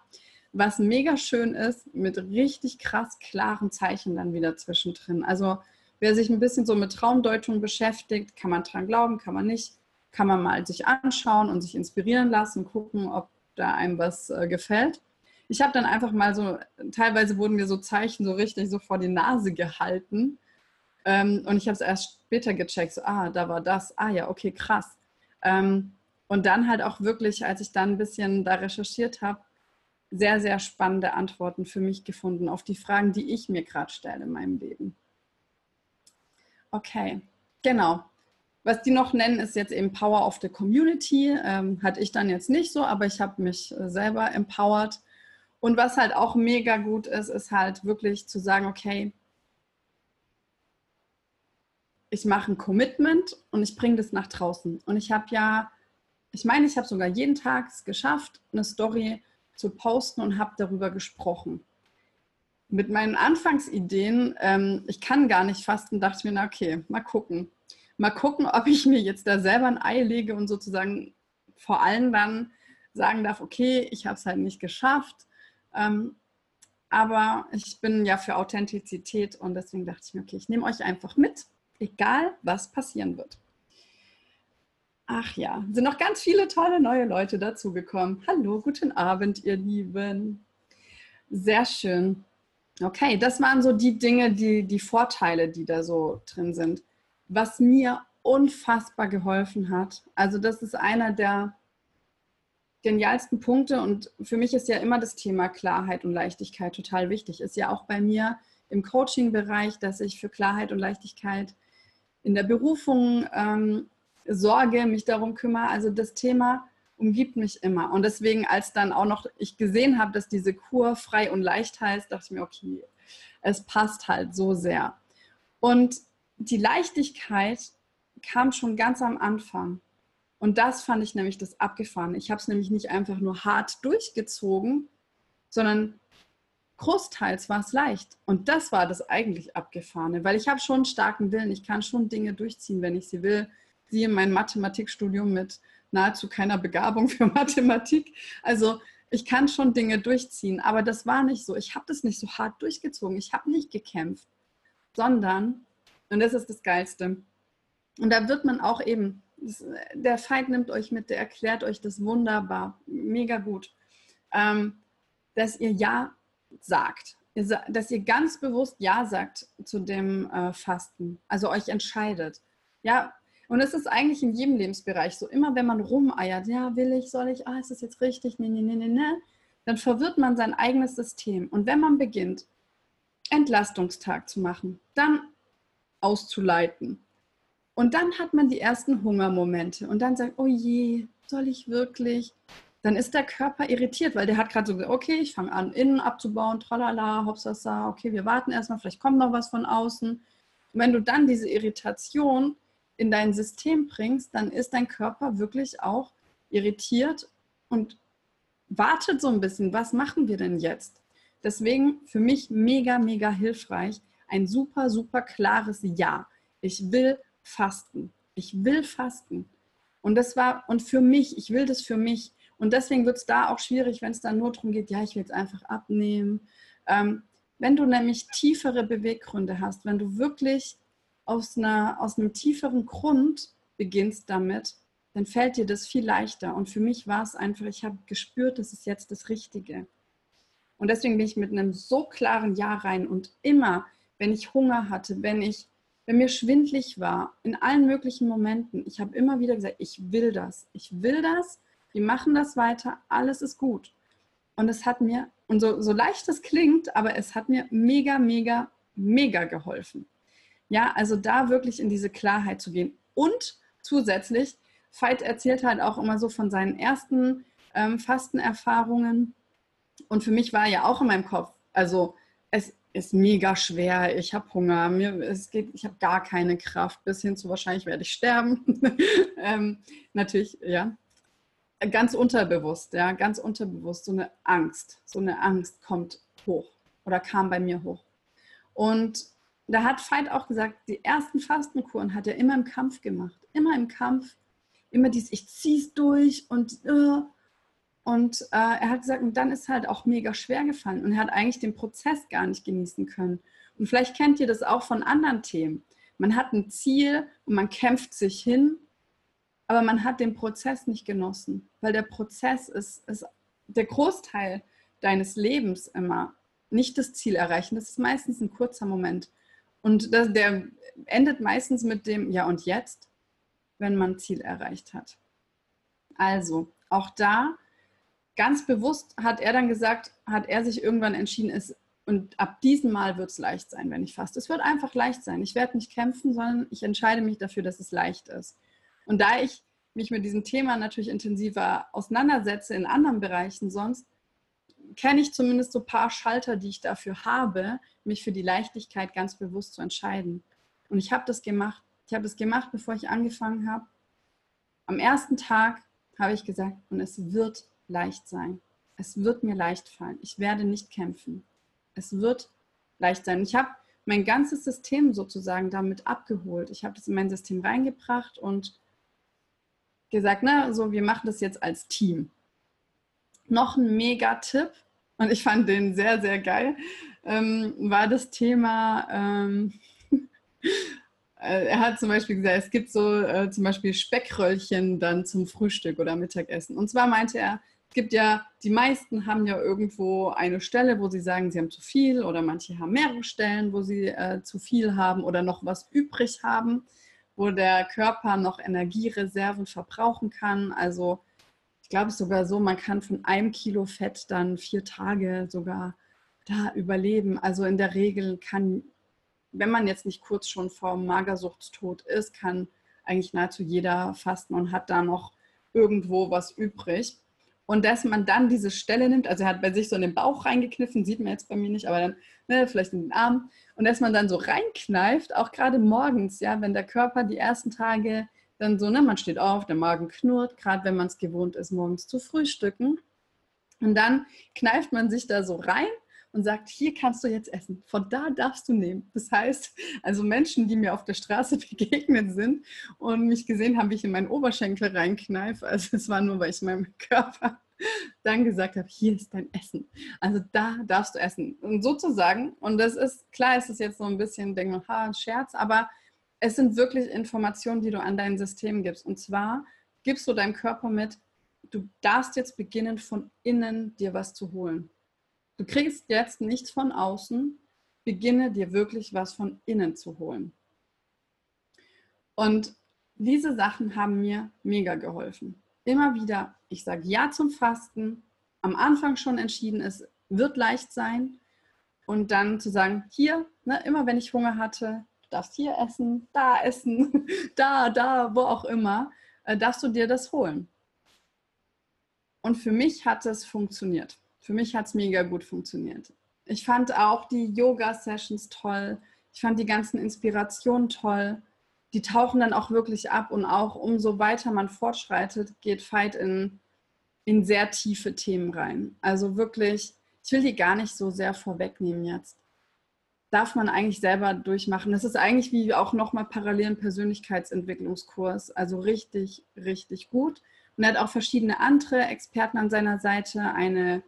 was mega schön ist, mit richtig krass klaren Zeichen dann wieder zwischendrin. Also wer sich ein bisschen so mit Traumdeutung beschäftigt, kann man dran glauben, kann man nicht, kann man mal sich anschauen und sich inspirieren lassen, gucken, ob da einem was äh, gefällt. Ich habe dann einfach mal so, teilweise wurden mir so Zeichen so richtig so vor die Nase gehalten. Ähm, und ich habe es erst später gecheckt, so, ah, da war das, ah ja, okay, krass. Ähm, und dann halt auch wirklich, als ich dann ein bisschen da recherchiert habe, sehr, sehr spannende Antworten für mich gefunden auf die Fragen, die ich mir gerade stelle in meinem Leben. Okay, genau. Was die noch nennen, ist jetzt eben Power of the Community. Ähm, hatte ich dann jetzt nicht so, aber ich habe mich äh, selber empowered. Und was halt auch mega gut ist, ist halt wirklich zu sagen, okay, ich mache ein Commitment und ich bringe das nach draußen. Und ich habe ja, ich meine, ich habe sogar jeden Tag es geschafft, eine Story zu posten und habe darüber gesprochen. Mit meinen Anfangsideen, ähm, ich kann gar nicht fasten, dachte ich mir, na okay, mal gucken. Mal gucken, ob ich mir jetzt da selber ein Ei lege und sozusagen vor allem dann sagen darf, okay, ich habe es halt nicht geschafft. Ähm, aber ich bin ja für Authentizität und deswegen dachte ich mir, okay, ich nehme euch einfach mit, egal was passieren wird. Ach ja, sind noch ganz viele tolle neue Leute dazugekommen. Hallo, guten Abend, ihr Lieben. Sehr schön. Okay, das waren so die Dinge, die, die Vorteile, die da so drin sind. Was mir unfassbar geholfen hat, also das ist einer der genialsten Punkte und für mich ist ja immer das Thema Klarheit und Leichtigkeit total wichtig. Ist ja auch bei mir im Coaching-Bereich, dass ich für Klarheit und Leichtigkeit in der Berufung ähm, sorge, mich darum kümmere. Also das Thema umgibt mich immer. Und deswegen, als dann auch noch ich gesehen habe, dass diese Kur frei und leicht heißt, dachte ich mir, okay, es passt halt so sehr. Und die Leichtigkeit kam schon ganz am Anfang. Und das fand ich nämlich das Abgefahrene. Ich habe es nämlich nicht einfach nur hart durchgezogen, sondern großteils war es leicht. Und das war das eigentlich Abgefahrene, weil ich habe schon einen starken Willen. Ich kann schon Dinge durchziehen, wenn ich sie will siehe mein Mathematikstudium mit nahezu keiner Begabung für Mathematik. Also ich kann schon Dinge durchziehen, aber das war nicht so. Ich habe das nicht so hart durchgezogen. Ich habe nicht gekämpft, sondern, und das ist das Geilste, und da wird man auch eben, der Feind nimmt euch mit, der erklärt euch das wunderbar, mega gut, ähm, dass ihr Ja sagt. Dass ihr ganz bewusst Ja sagt zu dem äh, Fasten, also euch entscheidet. Ja, und es ist eigentlich in jedem Lebensbereich so. Immer wenn man rumeiert, ja, will ich, soll ich, ah, ist das jetzt richtig, nee, nee, nee, nee, nee, dann verwirrt man sein eigenes System. Und wenn man beginnt, Entlastungstag zu machen, dann auszuleiten. Und dann hat man die ersten Hungermomente und dann sagt, oh je, soll ich wirklich? Dann ist der Körper irritiert, weil der hat gerade so gesagt, okay, ich fange an, innen abzubauen, tralala, hopsasa, okay, wir warten erstmal, vielleicht kommt noch was von außen. Und wenn du dann diese Irritation in dein System bringst, dann ist dein Körper wirklich auch irritiert und wartet so ein bisschen, was machen wir denn jetzt? Deswegen für mich mega, mega hilfreich, ein super, super klares Ja. Ich will fasten. Ich will fasten. Und das war, und für mich, ich will das für mich. Und deswegen wird es da auch schwierig, wenn es dann nur darum geht, ja, ich will es einfach abnehmen. Ähm, wenn du nämlich tiefere Beweggründe hast, wenn du wirklich aus, einer, aus einem tieferen Grund beginnst damit, dann fällt dir das viel leichter. Und für mich war es einfach, ich habe gespürt, das ist jetzt das Richtige. Und deswegen bin ich mit einem so klaren Ja rein und immer, wenn ich Hunger hatte, wenn ich, wenn mir schwindlig war, in allen möglichen Momenten, ich habe immer wieder gesagt, ich will das, ich will das, wir machen das weiter, alles ist gut. Und es hat mir, und so, so leicht es klingt, aber es hat mir mega, mega, mega geholfen. Ja, also da wirklich in diese Klarheit zu gehen. Und zusätzlich, Veit erzählt halt auch immer so von seinen ersten ähm, Fastenerfahrungen. Und für mich war ja auch in meinem Kopf, also es ist mega schwer, ich habe Hunger, mir, es geht, ich habe gar keine Kraft, bis hin zu wahrscheinlich werde ich sterben. ähm, natürlich, ja. Ganz unterbewusst, ja, ganz unterbewusst, so eine Angst, so eine Angst kommt hoch oder kam bei mir hoch. Und da hat Veit auch gesagt, die ersten Fastenkuren hat er immer im Kampf gemacht. Immer im Kampf. Immer dies, ich zieh's durch und, uh, Und äh, er hat gesagt, und dann ist halt auch mega schwer gefallen und er hat eigentlich den Prozess gar nicht genießen können. Und vielleicht kennt ihr das auch von anderen Themen. Man hat ein Ziel und man kämpft sich hin, aber man hat den Prozess nicht genossen, weil der Prozess ist, ist der Großteil deines Lebens immer. Nicht das Ziel erreichen, das ist meistens ein kurzer Moment. Und das, der endet meistens mit dem Ja und jetzt, wenn man Ziel erreicht hat. Also, auch da ganz bewusst hat er dann gesagt, hat er sich irgendwann entschieden, es und ab diesem Mal wird es leicht sein, wenn ich faste. Es wird einfach leicht sein. Ich werde nicht kämpfen, sondern ich entscheide mich dafür, dass es leicht ist. Und da ich mich mit diesem Thema natürlich intensiver auseinandersetze in anderen Bereichen sonst, kenne ich zumindest so ein paar Schalter, die ich dafür habe, mich für die Leichtigkeit ganz bewusst zu entscheiden. Und ich habe das gemacht. Ich habe es gemacht, bevor ich angefangen habe. Am ersten Tag habe ich gesagt, und es wird leicht sein. Es wird mir leicht fallen. Ich werde nicht kämpfen. Es wird leicht sein. Ich habe mein ganzes System sozusagen damit abgeholt. Ich habe das in mein System reingebracht und gesagt, na, so, wir machen das jetzt als Team. Noch ein Mega-Tipp, und ich fand den sehr, sehr geil, ähm, war das Thema, ähm, äh, er hat zum Beispiel gesagt, es gibt so äh, zum Beispiel Speckröllchen dann zum Frühstück oder Mittagessen. Und zwar meinte er, es gibt ja, die meisten haben ja irgendwo eine Stelle, wo sie sagen, sie haben zu viel oder manche haben mehrere Stellen, wo sie äh, zu viel haben oder noch was übrig haben, wo der Körper noch Energiereserven verbrauchen kann. Also ich glaube es sogar so, man kann von einem Kilo Fett dann vier Tage sogar da überleben. Also in der Regel kann, wenn man jetzt nicht kurz schon vom Magersuchtstod ist, kann eigentlich nahezu jeder fasten und hat da noch irgendwo was übrig. Und dass man dann diese Stelle nimmt, also er hat bei sich so in den Bauch reingekniffen, sieht man jetzt bei mir nicht, aber dann ne, vielleicht in den Arm. Und dass man dann so reinkneift, auch gerade morgens, ja, wenn der Körper die ersten Tage dann so, ne, man steht auf, der Magen knurrt, gerade wenn man es gewohnt ist, morgens zu frühstücken. Und dann kneift man sich da so rein und sagt, hier kannst du jetzt essen, von da darfst du nehmen. Das heißt, also Menschen, die mir auf der Straße begegnet sind und mich gesehen haben, wie ich in meinen Oberschenkel reinkneife, also es war nur, weil ich meinem Körper dann gesagt habe, hier ist dein Essen. Also da darfst du essen. Und sozusagen, und das ist, klar ist es jetzt so ein bisschen, denke man, ha, ein Scherz, aber es sind wirklich Informationen, die du an dein System gibst. Und zwar gibst du deinem Körper mit, du darfst jetzt beginnen, von innen dir was zu holen. Du kriegst jetzt nichts von außen, beginne dir wirklich was von innen zu holen. Und diese Sachen haben mir mega geholfen. Immer wieder, ich sage Ja zum Fasten, am Anfang schon entschieden, es wird leicht sein. Und dann zu sagen, hier, ne, immer wenn ich Hunger hatte, darfst hier essen, da essen, da, da, wo auch immer, äh, darfst du dir das holen. Und für mich hat es funktioniert. Für mich hat es mega gut funktioniert. Ich fand auch die Yoga-Sessions toll. Ich fand die ganzen Inspirationen toll. Die tauchen dann auch wirklich ab und auch umso weiter man fortschreitet, geht Fight in, in sehr tiefe Themen rein. Also wirklich, ich will die gar nicht so sehr vorwegnehmen jetzt. Darf man eigentlich selber durchmachen. Das ist eigentlich wie auch nochmal parallel ein Persönlichkeitsentwicklungskurs. Also richtig, richtig gut. Und er hat auch verschiedene andere Experten an seiner Seite. Eine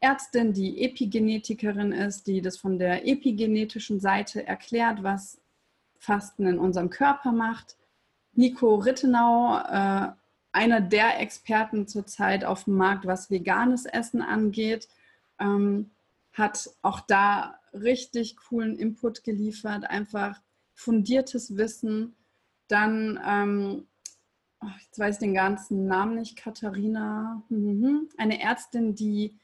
Ärztin, die Epigenetikerin ist, die das von der epigenetischen Seite erklärt, was Fasten in unserem Körper macht. Nico Rittenau, äh, einer der Experten zurzeit auf dem Markt, was veganes Essen angeht, ähm, hat auch da richtig coolen Input geliefert, einfach fundiertes Wissen. Dann, ähm, jetzt weiß ich den ganzen Namen nicht, Katharina, mhm, eine Ärztin, die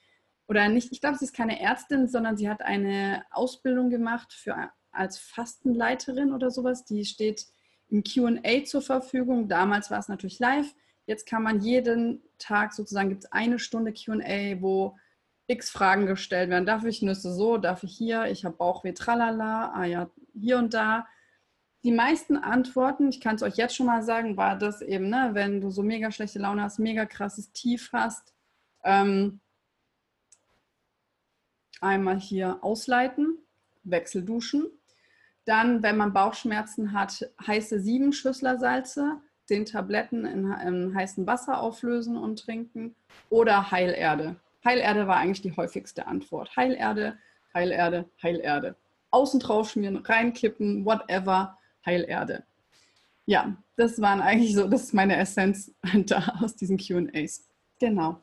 oder nicht, ich glaube, sie ist keine Ärztin, sondern sie hat eine Ausbildung gemacht für, als Fastenleiterin oder sowas. Die steht im QA zur Verfügung. Damals war es natürlich live. Jetzt kann man jeden Tag sozusagen, gibt es eine Stunde QA, wo x Fragen gestellt werden. Darf ich Nüsse so? Darf ich hier? Ich habe Bauchweh, tralala. Ah ja, hier und da. Die meisten Antworten, ich kann es euch jetzt schon mal sagen, war das eben, ne, wenn du so mega schlechte Laune hast, mega krasses Tief hast, ähm, einmal hier ausleiten, Wechselduschen. Dann, wenn man Bauchschmerzen hat, heiße sieben Schüssler Salze zehn Tabletten in, in heißem Wasser auflösen und trinken oder Heilerde. Heilerde war eigentlich die häufigste Antwort. Heilerde, Heilerde, Heilerde. Außen drauf schmieren, reinkippen, whatever, Heilerde. Ja, das waren eigentlich so, das ist meine Essenz da aus diesen QAs. Genau.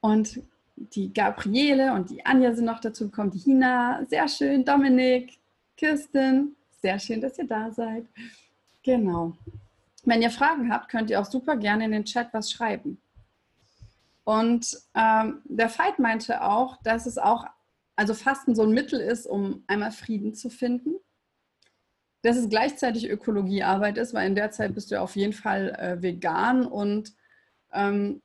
Und die Gabriele und die Anja sind noch dazu gekommen, die Hina, sehr schön, Dominik, Kirsten, sehr schön, dass ihr da seid. Genau. Wenn ihr Fragen habt, könnt ihr auch super gerne in den Chat was schreiben. Und ähm, der Veit meinte auch, dass es auch, also Fasten so ein Mittel ist, um einmal Frieden zu finden. Dass es gleichzeitig Ökologiearbeit ist, weil in der Zeit bist du auf jeden Fall äh, vegan und ähm,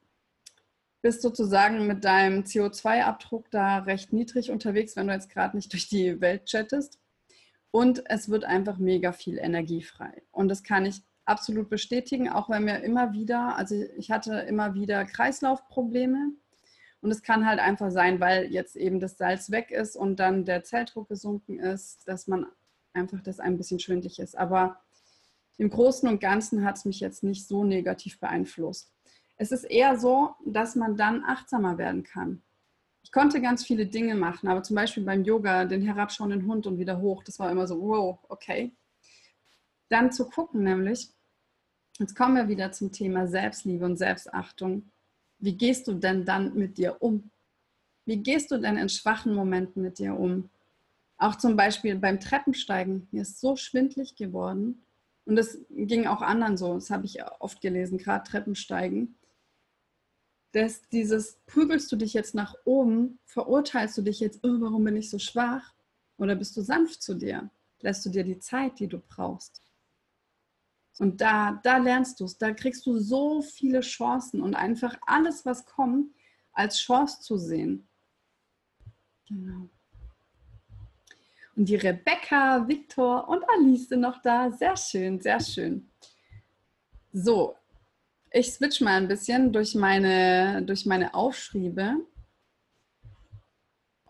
bist sozusagen mit deinem CO2-Abdruck da recht niedrig unterwegs, wenn du jetzt gerade nicht durch die Welt chattest. Und es wird einfach mega viel Energie frei. Und das kann ich absolut bestätigen, auch wenn mir immer wieder, also ich hatte immer wieder Kreislaufprobleme. Und es kann halt einfach sein, weil jetzt eben das Salz weg ist und dann der Zelldruck gesunken ist, dass man einfach das ein bisschen schwindlig ist. Aber im Großen und Ganzen hat es mich jetzt nicht so negativ beeinflusst. Es ist eher so, dass man dann achtsamer werden kann. Ich konnte ganz viele Dinge machen, aber zum Beispiel beim Yoga den herabschauenden Hund und wieder hoch, das war immer so, wow, okay. Dann zu gucken nämlich, jetzt kommen wir wieder zum Thema Selbstliebe und Selbstachtung. Wie gehst du denn dann mit dir um? Wie gehst du denn in schwachen Momenten mit dir um? Auch zum Beispiel beim Treppensteigen. Mir ist so schwindlig geworden. Und das ging auch anderen so. Das habe ich oft gelesen, gerade Treppensteigen dass dieses, prügelst du dich jetzt nach oben, verurteilst du dich jetzt, oh, warum bin ich so schwach? Oder bist du sanft zu dir? Lässt du dir die Zeit, die du brauchst? Und da, da lernst du es, da kriegst du so viele Chancen und einfach alles, was kommt, als Chance zu sehen. Genau. Und die Rebecca, Viktor und Alice sind noch da. Sehr schön, sehr schön. So, ich switch mal ein bisschen durch meine, durch meine Aufschriebe,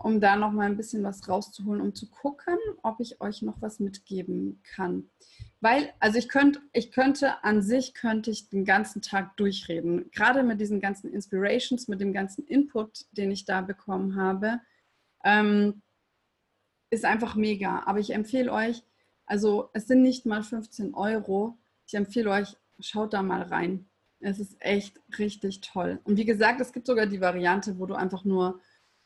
um da noch mal ein bisschen was rauszuholen, um zu gucken, ob ich euch noch was mitgeben kann. Weil, also ich könnte, ich könnte an sich, könnte ich den ganzen Tag durchreden. Gerade mit diesen ganzen Inspirations, mit dem ganzen Input, den ich da bekommen habe, ähm, ist einfach mega. Aber ich empfehle euch, also es sind nicht mal 15 Euro. Ich empfehle euch, schaut da mal rein. Es ist echt richtig toll. Und wie gesagt, es gibt sogar die Variante, wo du einfach nur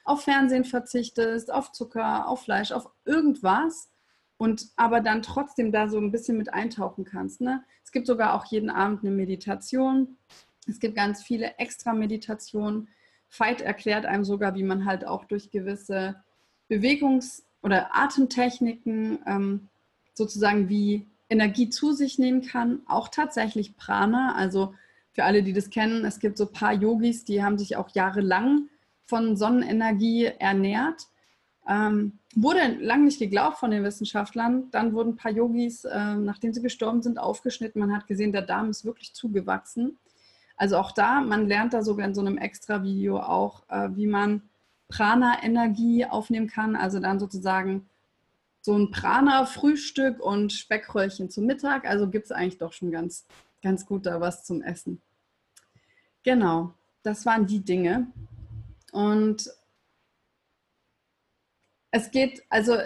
auf Fernsehen verzichtest, auf Zucker, auf Fleisch, auf irgendwas und aber dann trotzdem da so ein bisschen mit eintauchen kannst. Ne? Es gibt sogar auch jeden Abend eine Meditation. Es gibt ganz viele extra Meditationen. Veit erklärt einem sogar, wie man halt auch durch gewisse Bewegungs- oder Atemtechniken ähm, sozusagen wie Energie zu sich nehmen kann. Auch tatsächlich Prana, also für alle, die das kennen, es gibt so ein paar Yogis, die haben sich auch jahrelang von Sonnenenergie ernährt. Ähm, wurde lang nicht geglaubt von den Wissenschaftlern. Dann wurden ein paar Yogis, äh, nachdem sie gestorben sind, aufgeschnitten. Man hat gesehen, der Darm ist wirklich zugewachsen. Also auch da, man lernt da sogar in so einem extra Video auch, äh, wie man Prana-Energie aufnehmen kann. Also dann sozusagen so ein Prana-Frühstück und Speckröllchen zum Mittag. Also gibt es eigentlich doch schon ganz ganz gut da was zum Essen. Genau, das waren die Dinge. Und es geht, also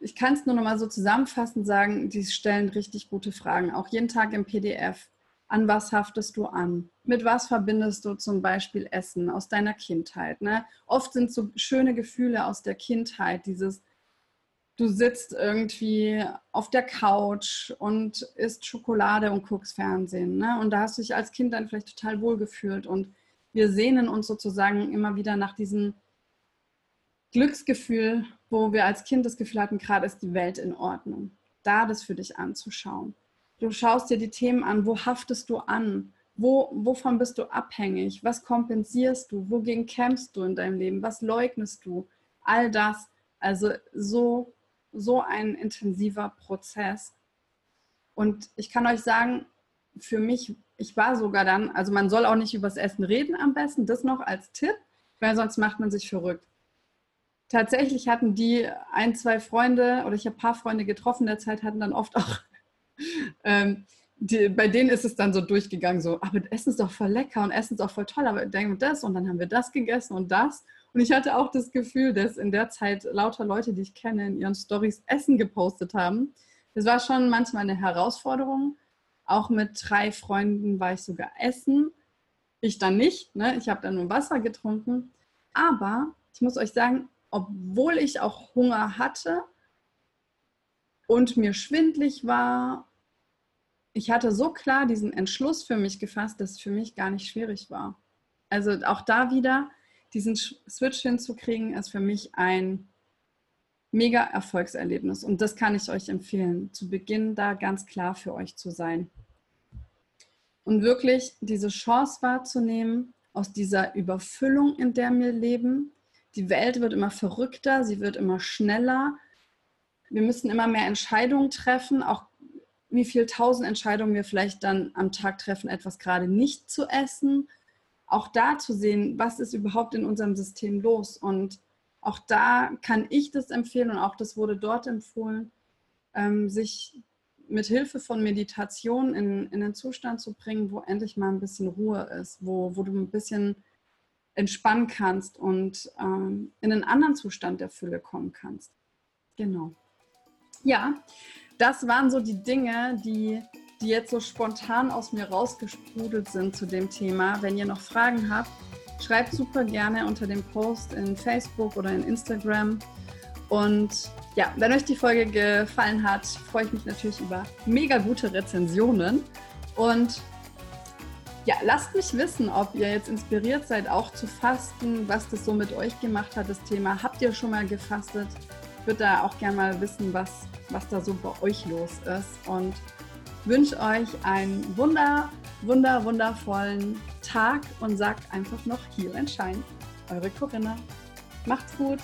ich kann es nur noch mal so zusammenfassend sagen, die stellen richtig gute Fragen, auch jeden Tag im PDF. An was haftest du an? Mit was verbindest du zum Beispiel Essen aus deiner Kindheit? Ne? Oft sind so schöne Gefühle aus der Kindheit, dieses du sitzt irgendwie auf der Couch und isst Schokolade und guckst Fernsehen. Ne? Und da hast du dich als Kind dann vielleicht total wohl gefühlt. Und wir sehnen uns sozusagen immer wieder nach diesem Glücksgefühl, wo wir als Kind das Gefühl hatten, gerade ist die Welt in Ordnung. Da das für dich anzuschauen. Du schaust dir die Themen an, wo haftest du an? Wo, wovon bist du abhängig? Was kompensierst du? Wogegen kämpfst du in deinem Leben? Was leugnest du? All das. Also so so ein intensiver Prozess. Und ich kann euch sagen, für mich, ich war sogar dann, also man soll auch nicht übers Essen reden am besten, das noch als Tipp, weil sonst macht man sich verrückt. Tatsächlich hatten die ein, zwei Freunde oder ich habe ein paar Freunde getroffen, der Zeit hatten dann oft auch ähm, die, bei denen ist es dann so durchgegangen, so, aber Essen ist doch voll lecker und Essen ist auch voll toll, aber denken das und dann haben wir das gegessen und das. Und ich hatte auch das Gefühl, dass in der Zeit lauter Leute, die ich kenne, in ihren Stories Essen gepostet haben. Das war schon manchmal eine Herausforderung. Auch mit drei Freunden war ich sogar essen. Ich dann nicht, ne? ich habe dann nur Wasser getrunken. Aber ich muss euch sagen, obwohl ich auch Hunger hatte und mir schwindlig war ich hatte so klar diesen Entschluss für mich gefasst, dass es für mich gar nicht schwierig war. Also auch da wieder diesen Switch hinzukriegen, ist für mich ein mega Erfolgserlebnis. Und das kann ich euch empfehlen, zu Beginn da ganz klar für euch zu sein. Und wirklich diese Chance wahrzunehmen, aus dieser Überfüllung, in der wir leben. Die Welt wird immer verrückter, sie wird immer schneller. Wir müssen immer mehr Entscheidungen treffen, auch wie viel tausend Entscheidungen wir vielleicht dann am Tag treffen, etwas gerade nicht zu essen. Auch da zu sehen, was ist überhaupt in unserem System los. Und auch da kann ich das empfehlen und auch das wurde dort empfohlen, ähm, sich mit Hilfe von Meditation in, in einen Zustand zu bringen, wo endlich mal ein bisschen Ruhe ist, wo, wo du ein bisschen entspannen kannst und ähm, in einen anderen Zustand der Fülle kommen kannst. Genau. Ja, das waren so die Dinge, die, die jetzt so spontan aus mir rausgesprudelt sind zu dem Thema. Wenn ihr noch Fragen habt, schreibt super gerne unter dem Post in Facebook oder in Instagram. Und ja, wenn euch die Folge gefallen hat, freue ich mich natürlich über mega gute Rezensionen. Und ja, lasst mich wissen, ob ihr jetzt inspiriert seid, auch zu fasten, was das so mit euch gemacht hat, das Thema. Habt ihr schon mal gefastet? Ich würde da auch gerne mal wissen, was was da so bei euch los ist und wünsche euch einen wunder, wunder, wundervollen Tag und sagt einfach noch and Shine. Eure Corinna. Macht's gut!